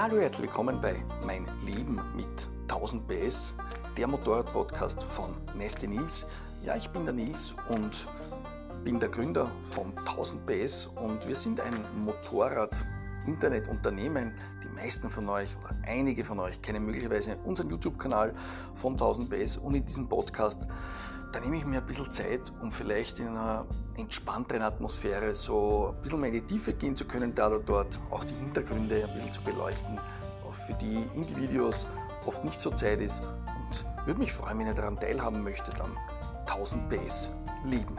Hallo, herzlich willkommen bei Mein Leben mit 1000 PS, der Motorrad-Podcast von Nestle Nils. Ja, ich bin der Nils und bin der Gründer von 1000 PS und wir sind ein Motorrad-Internetunternehmen. Die meisten von euch oder einige von euch kennen möglicherweise unseren YouTube-Kanal von 1000 PS und in diesem Podcast da nehme ich mir ein bisschen Zeit, um vielleicht in einer entspannteren Atmosphäre so ein bisschen mehr in die Tiefe gehen zu können, da oder dort auch die Hintergründe ein bisschen zu beleuchten, auch für die in die Videos oft nicht so Zeit ist. Und würde mich freuen, wenn ihr daran teilhaben möchtet, dann 1000 PS lieben.